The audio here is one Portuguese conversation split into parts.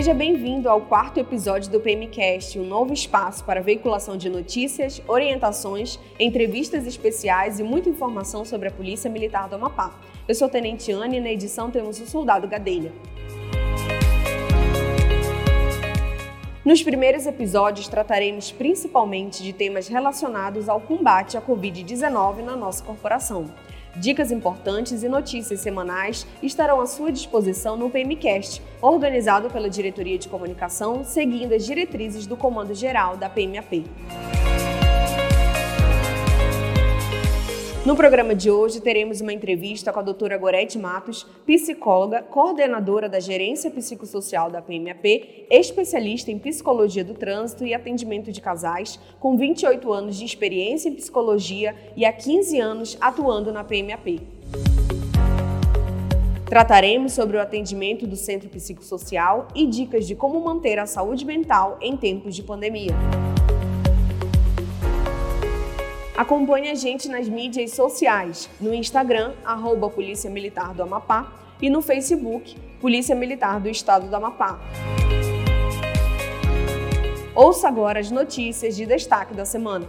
Seja bem-vindo ao quarto episódio do PMcast, um novo espaço para veiculação de notícias, orientações, entrevistas especiais e muita informação sobre a Polícia Militar do Amapá. Eu sou Tenente Anne e na edição temos o Soldado Gadelha. Nos primeiros episódios trataremos principalmente de temas relacionados ao combate à Covid-19 na nossa corporação. Dicas importantes e notícias semanais estarão à sua disposição no PMcast, organizado pela Diretoria de Comunicação, seguindo as diretrizes do Comando Geral da PMAP. No programa de hoje, teremos uma entrevista com a doutora Gorete Matos, psicóloga, coordenadora da Gerência Psicossocial da PMAP, especialista em psicologia do trânsito e atendimento de casais, com 28 anos de experiência em psicologia e há 15 anos atuando na PMAP. Trataremos sobre o atendimento do Centro Psicossocial e dicas de como manter a saúde mental em tempos de pandemia. Acompanhe a gente nas mídias sociais, no Instagram, arroba Polícia Militar do Amapá, e no Facebook, Polícia Militar do Estado do Amapá. Ouça agora as notícias de destaque da semana.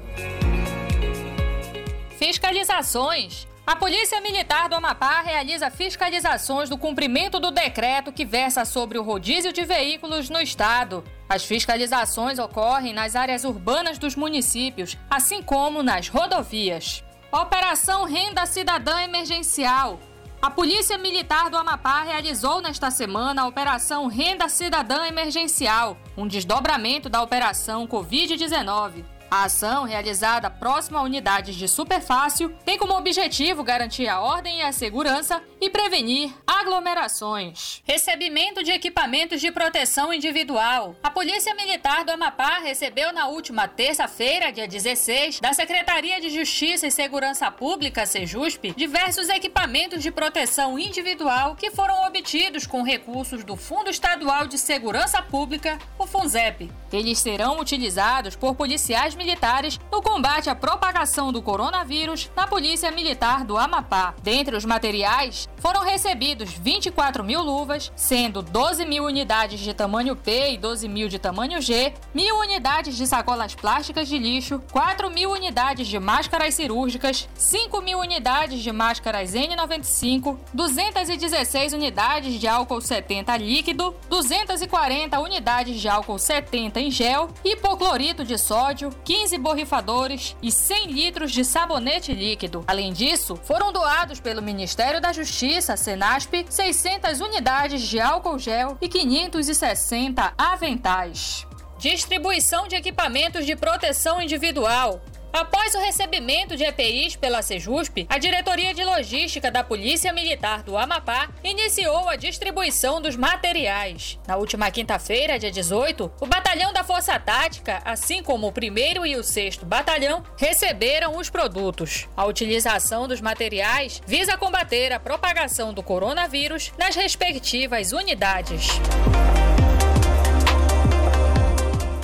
Fiscalizações. A Polícia Militar do Amapá realiza fiscalizações do cumprimento do decreto que versa sobre o rodízio de veículos no estado. As fiscalizações ocorrem nas áreas urbanas dos municípios, assim como nas rodovias. Operação Renda Cidadã Emergencial. A Polícia Militar do Amapá realizou nesta semana a Operação Renda Cidadã Emergencial, um desdobramento da Operação Covid-19. A ação, realizada próximo a unidades de superfácil, tem como objetivo garantir a ordem e a segurança e prevenir aglomerações. Recebimento de equipamentos de proteção individual. A Polícia Militar do Amapá recebeu na última terça-feira, dia 16, da Secretaria de Justiça e Segurança Pública, SEJUSP, diversos equipamentos de proteção individual que foram obtidos com recursos do Fundo Estadual de Segurança Pública, o FUNZEP. Eles serão utilizados por policiais militares no combate à propagação do coronavírus na Polícia Militar do Amapá. Dentre os materiais, foram recebidos 24 mil luvas, sendo 12 mil unidades de tamanho P e 12 mil de tamanho G, mil unidades de sacolas plásticas de lixo, 4 mil unidades de máscaras cirúrgicas, 5 mil unidades de máscaras N95, 216 unidades de álcool 70 líquido, 240 unidades de álcool 70 em gel, hipoclorito de sódio, 15 borrifadores e 100 litros de sabonete líquido. Além disso, foram doados pelo Ministério da Justiça, Senasp, 600 unidades de álcool gel e 560 aventais. Distribuição de equipamentos de proteção individual. Após o recebimento de EPIs pela Sejusp, a Diretoria de Logística da Polícia Militar do Amapá iniciou a distribuição dos materiais. Na última quinta-feira, dia 18, o Batalhão da Força Tática, assim como o 1 e o 6 Batalhão, receberam os produtos. A utilização dos materiais visa combater a propagação do coronavírus nas respectivas unidades.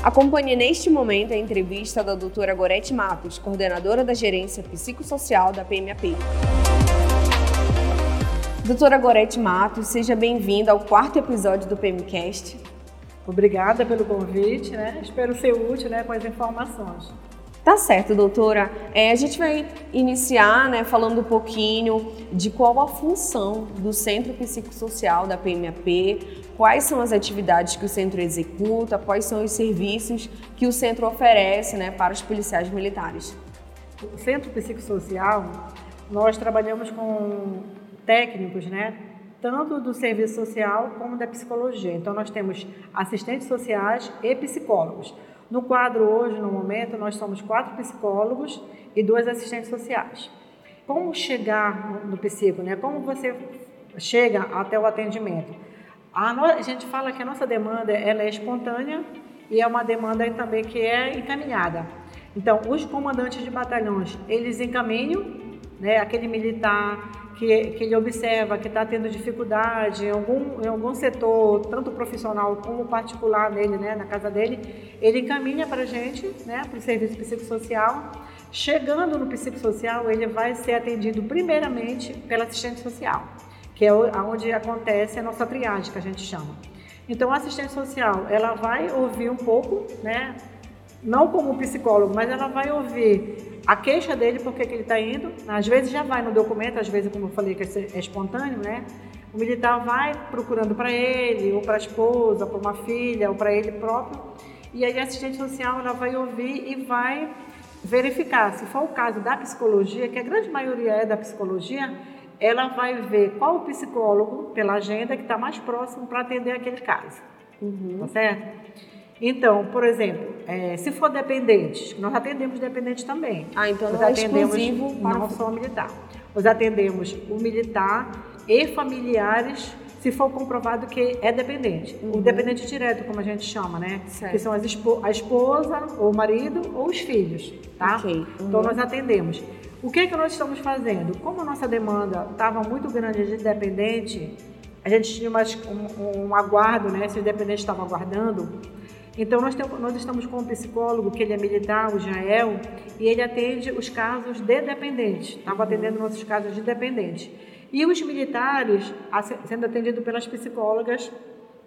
Acompanhe neste momento a entrevista da doutora Gorete Matos, coordenadora da Gerência Psicossocial da PMAP. Doutora Gorete Matos, seja bem-vinda ao quarto episódio do PMCast. Obrigada pelo convite, né? Espero ser útil né, com as informações. Tá certo, doutora. É, a gente vai iniciar né, falando um pouquinho de qual a função do Centro Psicossocial da PMAP, quais são as atividades que o centro executa, quais são os serviços que o centro oferece né, para os policiais militares. O Centro Psicossocial, nós trabalhamos com técnicos, né, tanto do serviço social como da psicologia. Então, nós temos assistentes sociais e psicólogos. No quadro hoje, no momento, nós somos quatro psicólogos e dois assistentes sociais. Como chegar no psico, né? Como você chega até o atendimento? A, no, a gente fala que a nossa demanda ela é espontânea e é uma demanda também que é encaminhada. Então, os comandantes de batalhões, eles encaminham né, aquele militar que, que ele observa que está tendo dificuldade em algum, em algum setor, tanto profissional como particular nele, né, na casa dele, ele encaminha para a gente, né, para o serviço psicossocial. Chegando no psicossocial, ele vai ser atendido primeiramente pela assistente social que é onde acontece a nossa triagem, que a gente chama. Então, a assistente social, ela vai ouvir um pouco, né? Não como psicólogo, mas ela vai ouvir a queixa dele, por que ele está indo. Às vezes já vai no documento, às vezes, como eu falei, que é espontâneo, né? O militar vai procurando para ele, ou para a esposa, para uma filha, ou para ele próprio. E aí a assistente social ela vai ouvir e vai verificar, se for o caso da psicologia, que a grande maioria é da psicologia, ela vai ver qual o psicólogo, pela agenda, que está mais próximo para atender aquele caso. Uhum. Tá certo? Então, por exemplo, é, se for dependente, nós atendemos dependente também. Ah, então nós não é exclusivo para não só militar. Nós atendemos o militar e familiares se for comprovado que é dependente. Uhum. O dependente direto, como a gente chama, né? Certo. Que são as espo a esposa, ou o marido, ou os filhos, tá? Okay. Então, uhum. Então nós atendemos. O que, é que nós estamos fazendo? Como a nossa demanda estava muito grande de dependente, a gente tinha mais um, um aguardo, né? Se o dependente estava aguardando. Então, nós, temos, nós estamos com um psicólogo, que ele é militar, o Jael, e ele atende os casos de dependente. Estava atendendo nossos casos de dependente. E os militares sendo atendidos pelas psicólogas,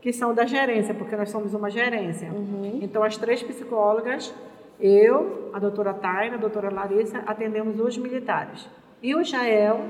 que são da gerência, porque nós somos uma gerência. Uhum. Então, as três psicólogas eu, a doutora Taina, a doutora Larissa, atendemos os militares. E o Jael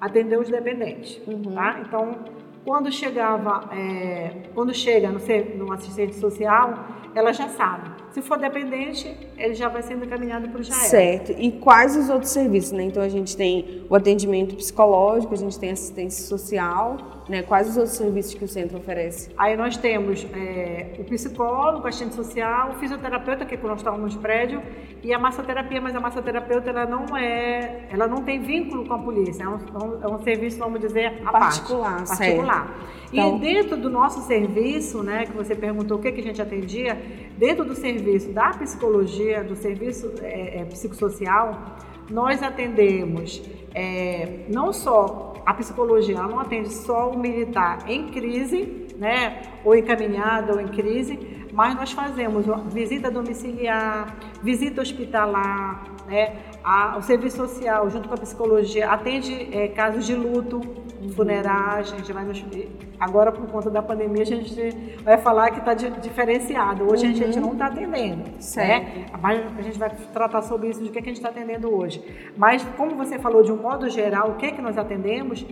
atendeu os dependentes, uhum. tá? Então, quando chegava, é, quando chega no, no assistente social, ela já sabe. Se for dependente, ele já vai sendo encaminhado para o JAEL. Certo. E quais os outros serviços, né? Então a gente tem o atendimento psicológico, a gente tem assistência social, né? Quais os outros serviços que o centro oferece? Aí nós temos é, o psicólogo, o assistente social, o fisioterapeuta, que é nós estamos no prédio, e a massoterapia, mas a massoterapeuta ela não é, ela não tem vínculo com a polícia, é um, é um é serviço, vamos dizer, a particular, parte, particular. Então, e dentro do nosso serviço, né, que você perguntou o que, que a gente atendia, dentro do serviço da psicologia, do serviço é, é, psicossocial, nós atendemos é, não só a psicologia, não atende só o militar em crise, né, ou encaminhado ou em crise, mas nós fazemos visita domiciliar, visita hospitalar, né, a, o serviço social, junto com a psicologia, atende é, casos de luto, uhum. funerais, a gente vai nos, Agora, por conta da pandemia, a gente vai falar que está diferenciado. Hoje uhum. a gente uhum. não está atendendo. Né? Certo. Né? Mas a gente vai tratar sobre isso, de que, é que a gente está atendendo hoje. Mas, como você falou, de um modo geral, o que é que nós atendemos?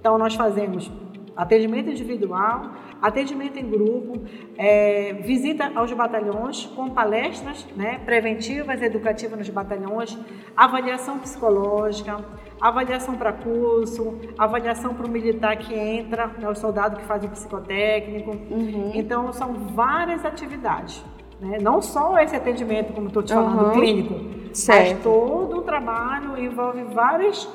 Então, nós fazemos atendimento individual, atendimento em grupo, é, visita aos batalhões com palestras né, preventivas, educativas nos batalhões, avaliação psicológica, avaliação para curso, avaliação para o militar que entra, né, o soldado que faz o psicotécnico. Uhum. Então, são várias atividades. Né? Não só esse atendimento, como estou te falando, uhum. clínico, certo. mas todo o trabalho envolve várias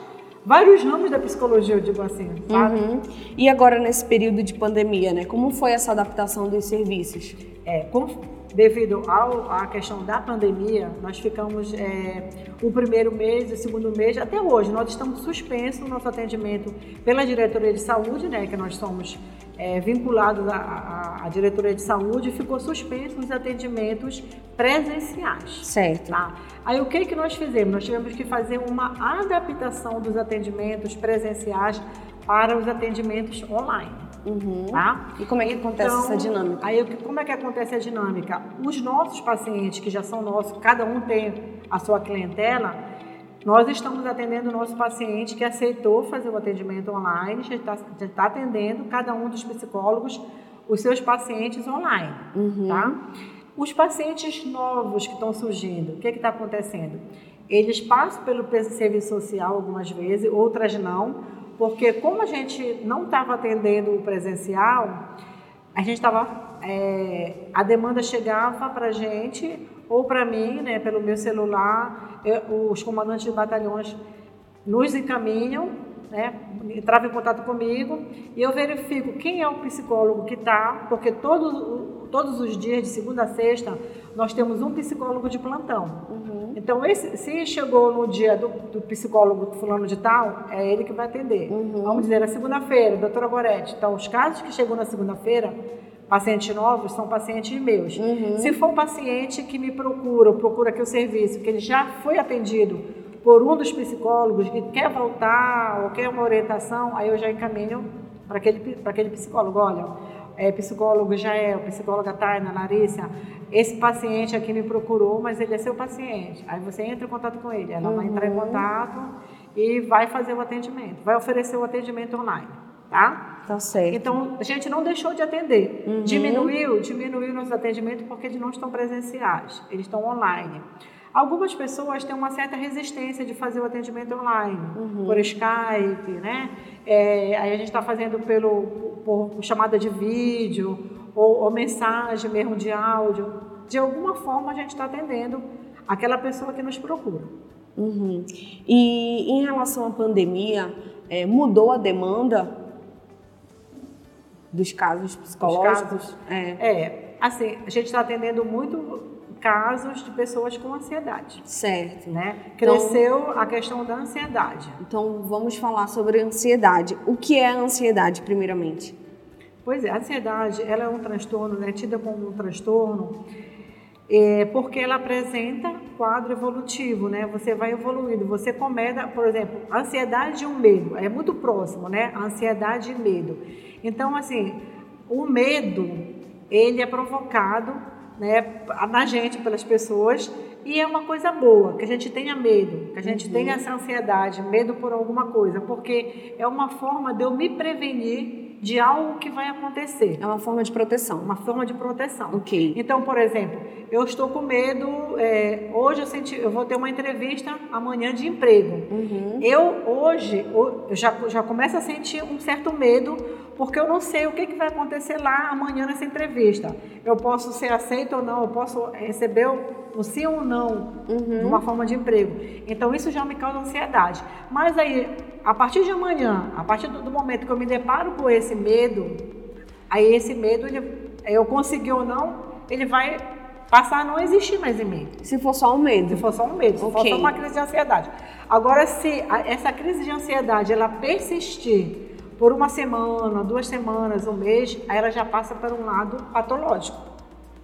vários ramos da psicologia, eu digo assim, sabe? Uhum. E agora nesse período de pandemia, né? Como foi essa adaptação dos serviços? É, com, devido ao, à questão da pandemia, nós ficamos é, o primeiro mês, o segundo mês, até hoje, nós estamos suspensos no nosso atendimento pela diretoria de saúde, né? Que nós somos é, vinculados à, à, à, diretoria de saúde, ficou suspenso os atendimentos presenciais. Certo. Tá? Aí o que, que nós fizemos? Nós tivemos que fazer uma adaptação dos atendimentos presenciais para os atendimentos online. Uhum. Tá? E como é que acontece então, essa dinâmica? Aí, como é que acontece a dinâmica? Os nossos pacientes, que já são nossos, cada um tem a sua clientela, nós estamos atendendo o nosso paciente que aceitou fazer o atendimento online, já está, já está atendendo cada um dos psicólogos os seus pacientes online, uhum. tá? Os pacientes novos que estão surgindo, o que está acontecendo? Eles passam pelo serviço social algumas vezes, outras não, porque como a gente não estava atendendo o presencial, a gente estava, é, a demanda chegava para a gente ou para mim, né, pelo meu celular, eu, os comandantes de batalhões nos encaminham, né, entravam em contato comigo e eu verifico quem é o psicólogo que está, porque todo, todos os dias, de segunda a sexta, nós temos um psicólogo de plantão. Uhum. Então, esse, se chegou no dia do, do, psicólogo fulano de tal, é ele que vai atender. Uhum. Vamos dizer, na segunda-feira, doutora Goretti. Então, os casos que chegou na segunda-feira, pacientes novos, são pacientes meus. Uhum. Se for um paciente que me procura, ou procura aqui o serviço, que ele já foi atendido por um dos psicólogos e quer voltar ou quer uma orientação, aí eu já encaminho para aquele, aquele psicólogo. Olha, é, psicólogo Jael, psicóloga Taina, Larissa, esse paciente aqui me procurou, mas ele é seu paciente. Aí você entra em contato com ele, ela uhum. vai entrar em uhum. contato e vai fazer o atendimento, vai oferecer o atendimento online, tá? Tá certo. Então, a gente não deixou de atender. Uhum. Diminuiu, diminuiu nossos atendimentos porque eles não estão presenciais, eles estão online. Algumas pessoas têm uma certa resistência de fazer o atendimento online, uhum. por Skype, né? É, aí a gente está fazendo pelo, por, por, chamada de vídeo ou, ou, mensagem mesmo de áudio. De alguma forma a gente está atendendo aquela pessoa que nos procura. Uhum. E em relação à pandemia, é, mudou a demanda dos casos psicológicos? Casos, é. é, assim, a gente está atendendo muito casos de pessoas com ansiedade. Certo. Né? Cresceu então, a questão da ansiedade. Então, vamos falar sobre ansiedade. O que é a ansiedade, primeiramente? Pois é, a ansiedade ela é um transtorno, né, tida como um transtorno, é, porque ela apresenta quadro evolutivo, né? Você vai evoluindo, você começa, por exemplo, ansiedade e um medo, é muito próximo, né? Ansiedade e medo. Então, assim, o medo, ele é provocado né, na gente, pelas pessoas, e é uma coisa boa, que a gente tenha medo, que a gente uhum. tenha essa ansiedade, medo por alguma coisa, porque é uma forma de eu me prevenir de algo que vai acontecer. É uma forma de proteção. Uma forma de proteção. Ok. Então, por exemplo, eu estou com medo, é, hoje eu, senti, eu vou ter uma entrevista amanhã de emprego. Uhum. Eu, hoje, eu já, já começo a sentir um certo medo, porque eu não sei o que, que vai acontecer lá amanhã nessa entrevista. Eu posso ser aceito ou não, eu posso receber o sim ou não uhum. numa forma de emprego. Então isso já me causa ansiedade. Mas aí, a partir de amanhã, a partir do, do momento que eu me deparo com esse medo, aí esse medo, ele, eu conseguir ou não, ele vai passar a não existir mais em mim. Se for só um medo. Se for só um medo, se okay. for só uma crise de ansiedade. Agora, se a, essa crise de ansiedade ela persistir por uma semana, duas semanas, um mês, aí ela já passa para um lado patológico.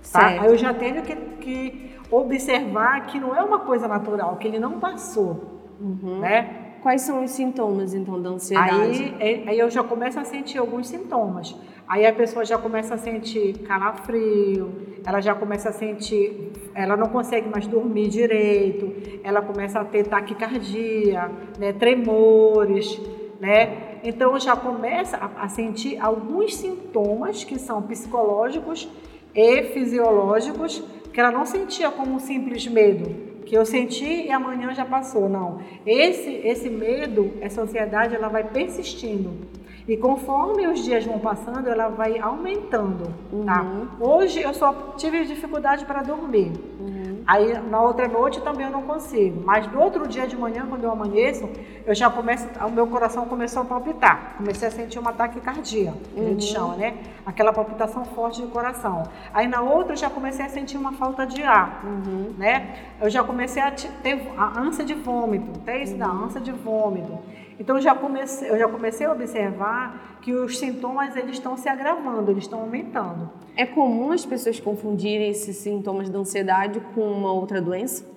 Tá? Aí eu já tenho que, que, observar que não é uma coisa natural, que ele não passou. Uhum. Né? Quais são os sintomas, então, da ansiedade? Aí, é, aí eu já começo a sentir alguns sintomas. Aí a pessoa já começa a sentir calafrio, ela já começa a sentir, ela não consegue mais dormir direito, ela começa a ter taquicardia, né, tremores, né? Então já começa a, a sentir alguns sintomas que são psicológicos e fisiológicos que ela não sentia como um simples medo, que eu senti e amanhã já passou, não. Esse esse medo, essa ansiedade, ela vai persistindo. E conforme os dias vão passando, ela vai aumentando, tá? Uhum. Hoje eu só tive dificuldade para dormir. Uhum. Aí na outra noite também eu não consigo. Mas no outro dia de manhã, quando eu amanheço, eu já começo, o meu coração começou a palpitar. Comecei a sentir uma taquicardia, que uhum. a gente uhum. chama, né? Aquela palpitação forte de coração. Aí na outra eu já comecei a sentir uma falta de ar, uhum. né? Eu já comecei a ter a ânsia de vômito, até isso da uhum. ânsia de vômito. Então eu já comecei, eu já comecei a observar que os sintomas eles estão se agravando, eles estão aumentando. É comum as pessoas confundirem esses sintomas da ansiedade com uma outra doença?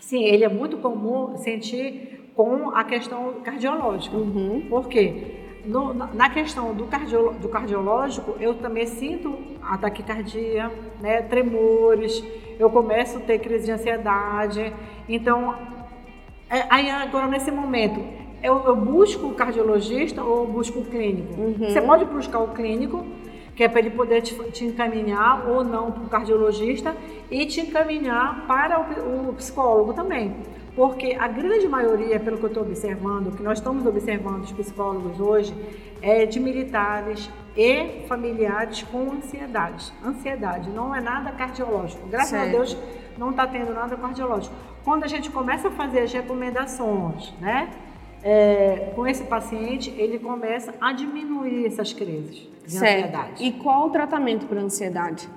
Sim, ele é muito comum sentir com a questão cardiológica. Uhum. Por quê? No, na questão do, cardio, do cardiológico, eu também sinto a taquicardia, né, tremores, eu começo a ter crise de ansiedade. Então, é, aí agora nesse momento, eu, eu busco o cardiologista ou busco o clínico? Uhum. Você pode buscar o clínico, que é para ele poder te, te encaminhar ou não para o cardiologista e te encaminhar para o, o psicólogo também. Porque a grande maioria, pelo que eu estou observando, que nós estamos observando os psicólogos hoje, é de militares e familiares com ansiedade. Ansiedade não é nada cardiológico. Graças certo. a Deus não está tendo nada cardiológico. Quando a gente começa a fazer as recomendações, né? É, com esse paciente, ele começa a diminuir essas crises de certo. ansiedade. E qual o tratamento para ansiedade?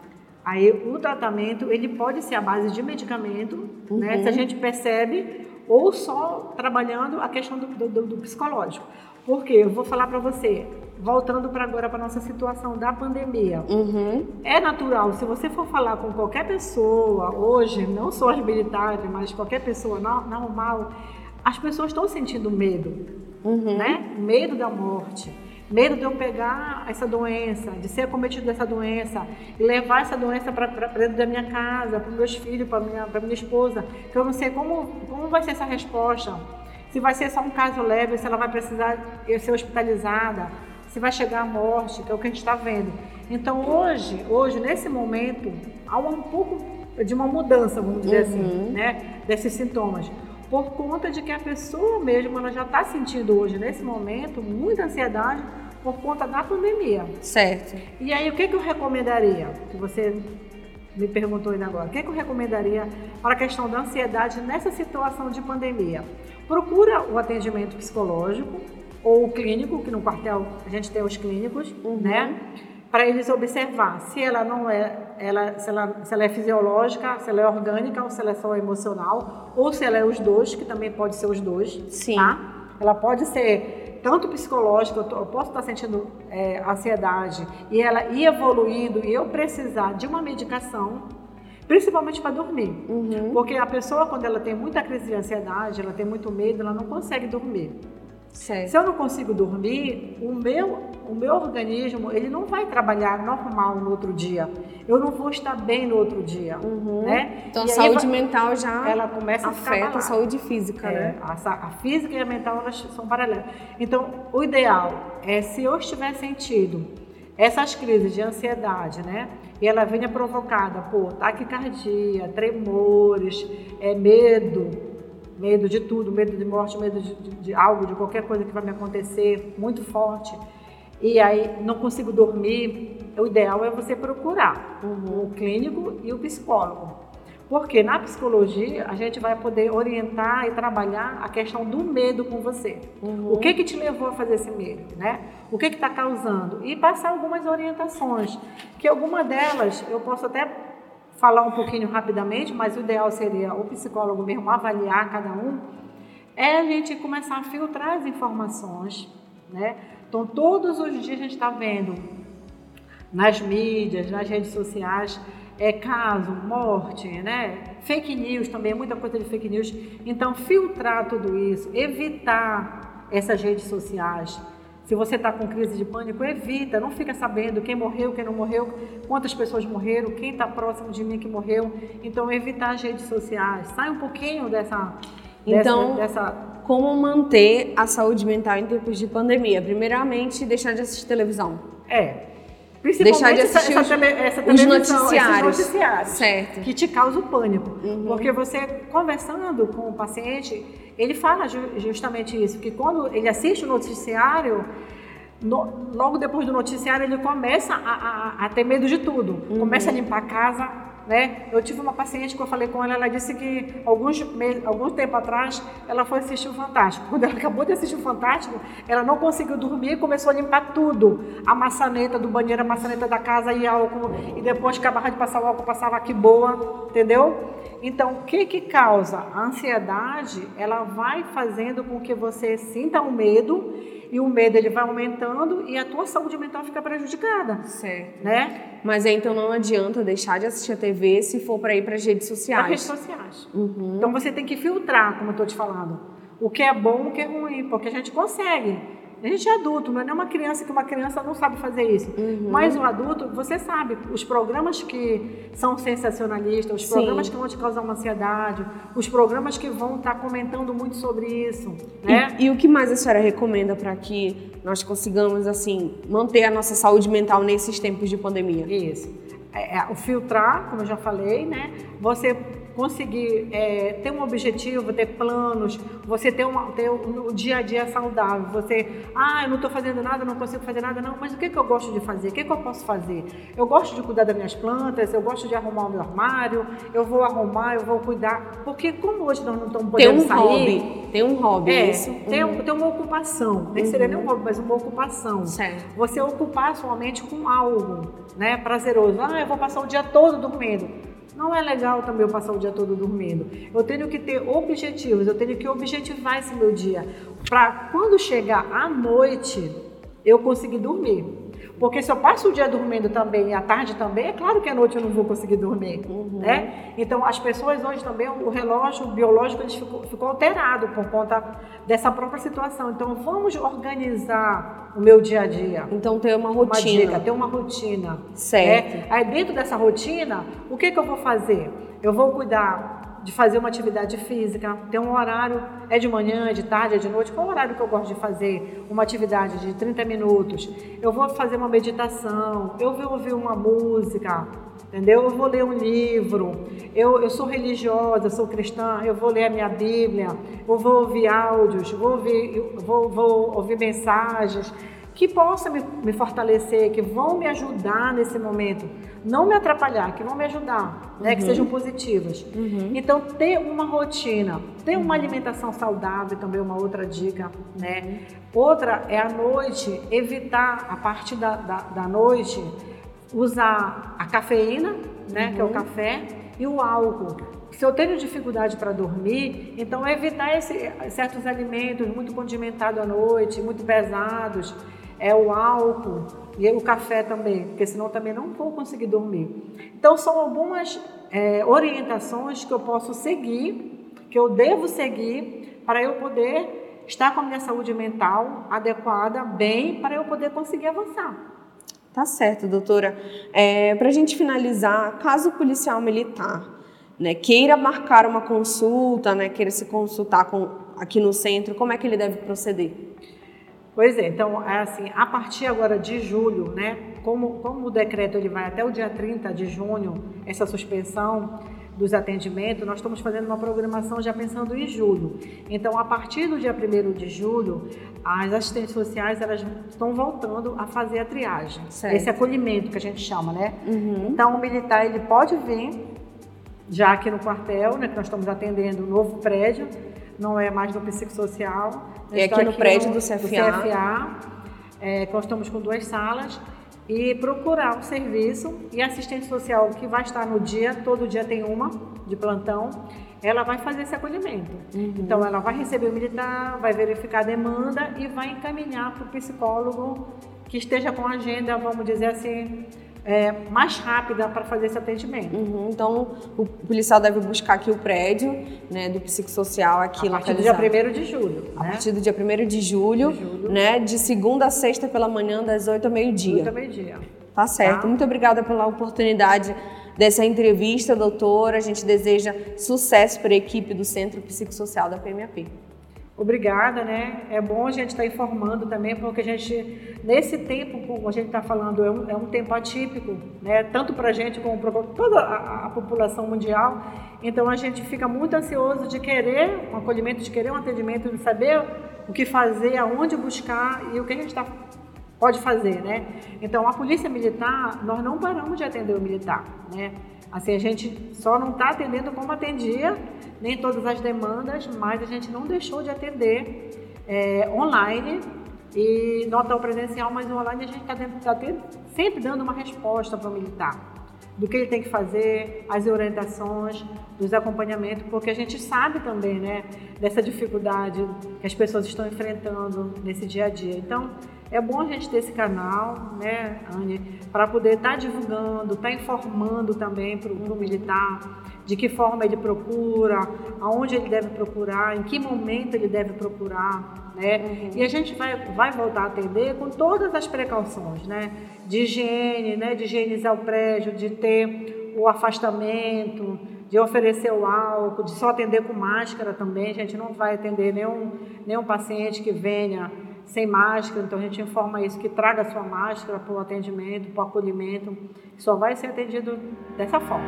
Aí o tratamento ele pode ser a base de medicamento, uhum. né? Se a gente percebe, ou só trabalhando a questão do, do, do psicológico. Porque eu vou falar para você, voltando para agora para nossa situação da pandemia, uhum. é natural. Se você for falar com qualquer pessoa hoje, não só as militares, mas qualquer pessoa normal, as pessoas estão sentindo medo, uhum. né? Medo da morte, medo de eu pegar essa doença, de ser acometido dessa doença e levar essa doença para dentro da minha casa, para meus filhos, para minha, minha esposa, que eu não sei como, como vai ser essa resposta. Se vai ser só um caso leve, se ela vai precisar ser hospitalizada, se vai chegar à morte, que é o que a gente está vendo. Então hoje, hoje nesse momento, há um pouco de uma mudança, vamos dizer uhum. assim, né, desses sintomas por conta de que a pessoa mesmo ela já está sentindo hoje, nesse momento, muita ansiedade por conta da pandemia. Certo. E aí, o que, que eu recomendaria? Que você me perguntou ainda agora. O que, que eu recomendaria para a questão da ansiedade nessa situação de pandemia? Procura o atendimento psicológico ou clínico, que no quartel a gente tem os clínicos, uhum. né? Para eles observar se ela não é, ela, se, ela, se ela é fisiológica, se ela é orgânica ou se ela é só emocional, ou se ela é os dois, que também pode ser os dois, Sim. tá? Ela pode ser tanto psicológica, eu, tô, eu posso estar sentindo é, ansiedade e ela ir evoluindo e eu precisar de uma medicação, principalmente para dormir. Uhum. Porque a pessoa, quando ela tem muita crise de ansiedade, ela tem muito medo, ela não consegue dormir. Certo. Se eu não consigo dormir, o meu, o meu organismo ele não vai trabalhar normal no outro dia. Eu não vou estar bem no outro dia, uhum. né? Então e a saúde vai, mental já ela começa afeta a, a saúde física, é, né? A, a, física e a mental elas são paralelas. Então, o ideal é se eu estiver sentindo essas crises de ansiedade, né? E ela venha provocada por taquicardia, tremores, é, medo, medo de tudo, medo de morte, medo de, de, de, algo, de qualquer coisa que vai me acontecer, muito forte. E aí não consigo dormir, o ideal é você procurar uhum. o clínico e o psicólogo. Porque na psicologia a gente vai poder orientar e trabalhar a questão do medo com você. Uhum. O que que te levou a fazer esse medo, né? O que que está causando? E passar algumas orientações, que alguma delas eu posso até falar um pouquinho rapidamente, mas o ideal seria o psicólogo mesmo avaliar cada um, é a gente começar a filtrar as informações, né? Então, todos os dias a gente está vendo nas mídias, nas redes sociais, é caso, morte, né? Fake news também, muita coisa de fake news. Então, filtrar tudo isso, evitar essas redes sociais, se você está com crise de pânico, evita, não fica sabendo quem morreu, quem não morreu, quantas pessoas morreram, quem está próximo de mim que morreu. Então, evitar as redes sociais. Sai um pouquinho dessa. Então, dessa, como manter a saúde mental em tempos de pandemia? Primeiramente, deixar de assistir televisão. É. Principalmente deixar de assistir essa, essa, essa os noticiários, noticiários certo. que te causam pânico. Uhum. Porque você, conversando com o paciente, ele fala justamente isso, que quando ele assiste o noticiário, no, logo depois do noticiário, ele começa a, a, a ter medo de tudo. Uhum. Começa a limpar a casa, né? Eu tive uma paciente que eu falei com ela, ela disse que alguns meses, algum tempo atrás ela foi assistir o Fantástico. Quando ela acabou de assistir o Fantástico, ela não conseguiu dormir e começou a limpar tudo. A maçaneta do banheiro, a maçaneta da casa e álcool. E depois que acabava de passar o álcool, passava aqui boa, entendeu? Então, o que que causa? A ansiedade, ela vai fazendo com que você sinta um medo e o medo ele vai aumentando e a tua saúde mental fica prejudicada. Certo. Né? Mas então não adianta deixar de assistir a TV se for para ir para as redes sociais. Para redes sociais. Uhum. Então você tem que filtrar, como eu estou te falando, o que é bom, o que é ruim, porque a gente consegue. A gente é adulto, não é uma criança que uma criança não sabe fazer isso. Uhum. Mas o adulto, você sabe, os programas que são sensacionalistas, os programas Sim. que vão te causar uma ansiedade, os programas que vão estar tá comentando muito sobre isso. Né? E, e o que mais a senhora recomenda para que nós consigamos, assim, manter a nossa saúde mental nesses tempos de pandemia? Isso. É, é, o filtrar, como eu já falei, né? Você conseguir é, ter um objetivo, ter planos, você ter, uma, ter o, o dia a dia saudável. Você, ah, eu não estou fazendo nada, não consigo fazer nada, não, mas o que, que eu gosto de fazer? O que, que eu posso fazer? Eu gosto de cuidar das minhas plantas, eu gosto de arrumar o meu armário, eu vou arrumar, eu vou cuidar. Porque como hoje nós não estamos podendo tem um sair... Hobby, tem um hobby, é, isso? Tem, um, tem uma ocupação, nem uhum. seria nem um hobby, mas uma ocupação. Certo. Você ocupar sua mente com algo né, prazeroso. Ah, eu vou passar o dia todo dormindo. Não é legal também eu passar o dia todo dormindo. Eu tenho que ter objetivos, eu tenho que objetivar esse meu dia. Para quando chegar à noite, eu conseguir dormir. Porque se eu passo o dia dormindo também e à tarde também, é claro que à noite eu não vou conseguir dormir, uhum. né? Então as pessoas hoje também, o relógio biológico ficou, ficou alterado por conta dessa própria situação. Então vamos organizar o meu dia a dia. Então ter uma rotina. Uma dica, ter uma rotina. Certo. Né? Aí dentro dessa rotina, o que, que eu vou fazer? Eu vou cuidar de fazer uma atividade física, ter um horário, é de manhã, é de tarde, é de noite, qual é o horário que eu gosto de fazer? Uma atividade de 30 minutos. Eu vou fazer uma meditação, eu vou ouvir uma música, entendeu? Eu vou ler um livro, eu, eu sou religiosa, sou cristã, eu vou ler a minha Bíblia, eu vou ouvir áudios, vou ouvir, vou, vou ouvir mensagens que possam me, me fortalecer, que vão me ajudar nesse momento não me atrapalhar, que vão me ajudar, né? Uhum. que sejam positivas. Uhum. Então, ter uma rotina, ter uma alimentação saudável também é uma outra dica. Né? Outra é à noite, evitar, a partir da, da, da noite, usar a cafeína, né? Uhum. que é o uhum. café, e o álcool. Se eu tenho dificuldade para dormir, então evitar esse, certos alimentos muito condimentados à noite, muito pesados, é o álcool e o café também, porque senão também não vou conseguir dormir. Então são algumas é, orientações que eu posso seguir, que eu devo seguir para eu poder estar com a minha saúde mental adequada, bem, para eu poder conseguir avançar. Tá certo, doutora. É, para a gente finalizar, caso policial militar né, queira marcar uma consulta, né, queira se consultar com, aqui no centro, como é que ele deve proceder? Pois é, então, é assim, a partir agora de julho, né, como, como o decreto ele vai até o dia 30 de junho, essa suspensão dos atendimentos, nós estamos fazendo uma programação já pensando em julho. Então, a partir do dia 1 de julho, as assistentes sociais elas estão voltando a fazer a triagem, certo. esse acolhimento que a gente chama, né? Uhum. Então, o militar ele pode vir já aqui no quartel, né, que nós estamos atendendo o novo prédio, não é mais no psicossocial. É aqui, aqui no prédio no, do CFA. Do CFA é, nós estamos com duas salas e procurar o serviço e assistente social que vai estar no dia, todo dia tem uma de plantão, ela vai fazer esse acolhimento. Uhum. Então ela vai receber o militar, vai verificar a demanda e vai encaminhar para o psicólogo que esteja com a agenda, vamos dizer assim, é, mais rápida para fazer esse atendimento. Uhum, então, o policial deve buscar aqui o prédio né, do psicossocial aqui A partir do dia 1 de julho. A né? partir do dia 1 de julho, de julho, né, de segunda a sexta pela manhã, das 8 ao meio-dia. 8 ao meio-dia. Tá certo. Tá? Muito obrigada pela oportunidade dessa entrevista, doutora. A gente deseja sucesso para a equipe do Centro Psicossocial da PMAP. Obrigada, né? É bom a gente estar tá informando também, porque a gente, nesse tempo, como a gente está falando, é um, é um, tempo atípico, né? Tanto para a gente como para toda a, a, população mundial. Então a gente fica muito ansioso de querer um acolhimento, de querer um atendimento, de saber o que fazer, aonde buscar e o que a gente está pode fazer, né? Então, a polícia militar, nós não paramos de atender o militar, né? Assim, a gente só não está atendendo como atendia, nem todas as demandas, mas a gente não deixou de atender é, online e nota o presencial, mas online a gente está tá sempre dando uma resposta para o militar do que ele tem que fazer, as orientações, dos acompanhamentos, porque a gente sabe também, né, dessa dificuldade que as pessoas estão enfrentando nesse dia a dia. Então, é bom a gente ter esse canal, né, Anne, para poder estar tá divulgando, estar tá informando também para o militar de que forma ele procura, aonde ele deve procurar, em que momento ele deve procurar, né? Uhum. E a gente vai, vai voltar a atender com todas as precauções, né? De higiene, né? De higienizar o prédio, de ter o afastamento, de oferecer o álcool, de só atender com máscara também. A gente não vai atender nenhum, nenhum paciente que venha sem máscara, então a gente informa isso, que traga sua máscara para o atendimento, para o acolhimento, só vai ser atendido dessa forma.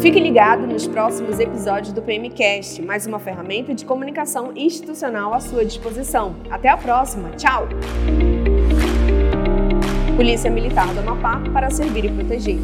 Fique ligado nos próximos episódios do PMcast, mais uma ferramenta de comunicação institucional à sua disposição. Até a próxima, tchau! Polícia Militar do Amapá para servir e proteger.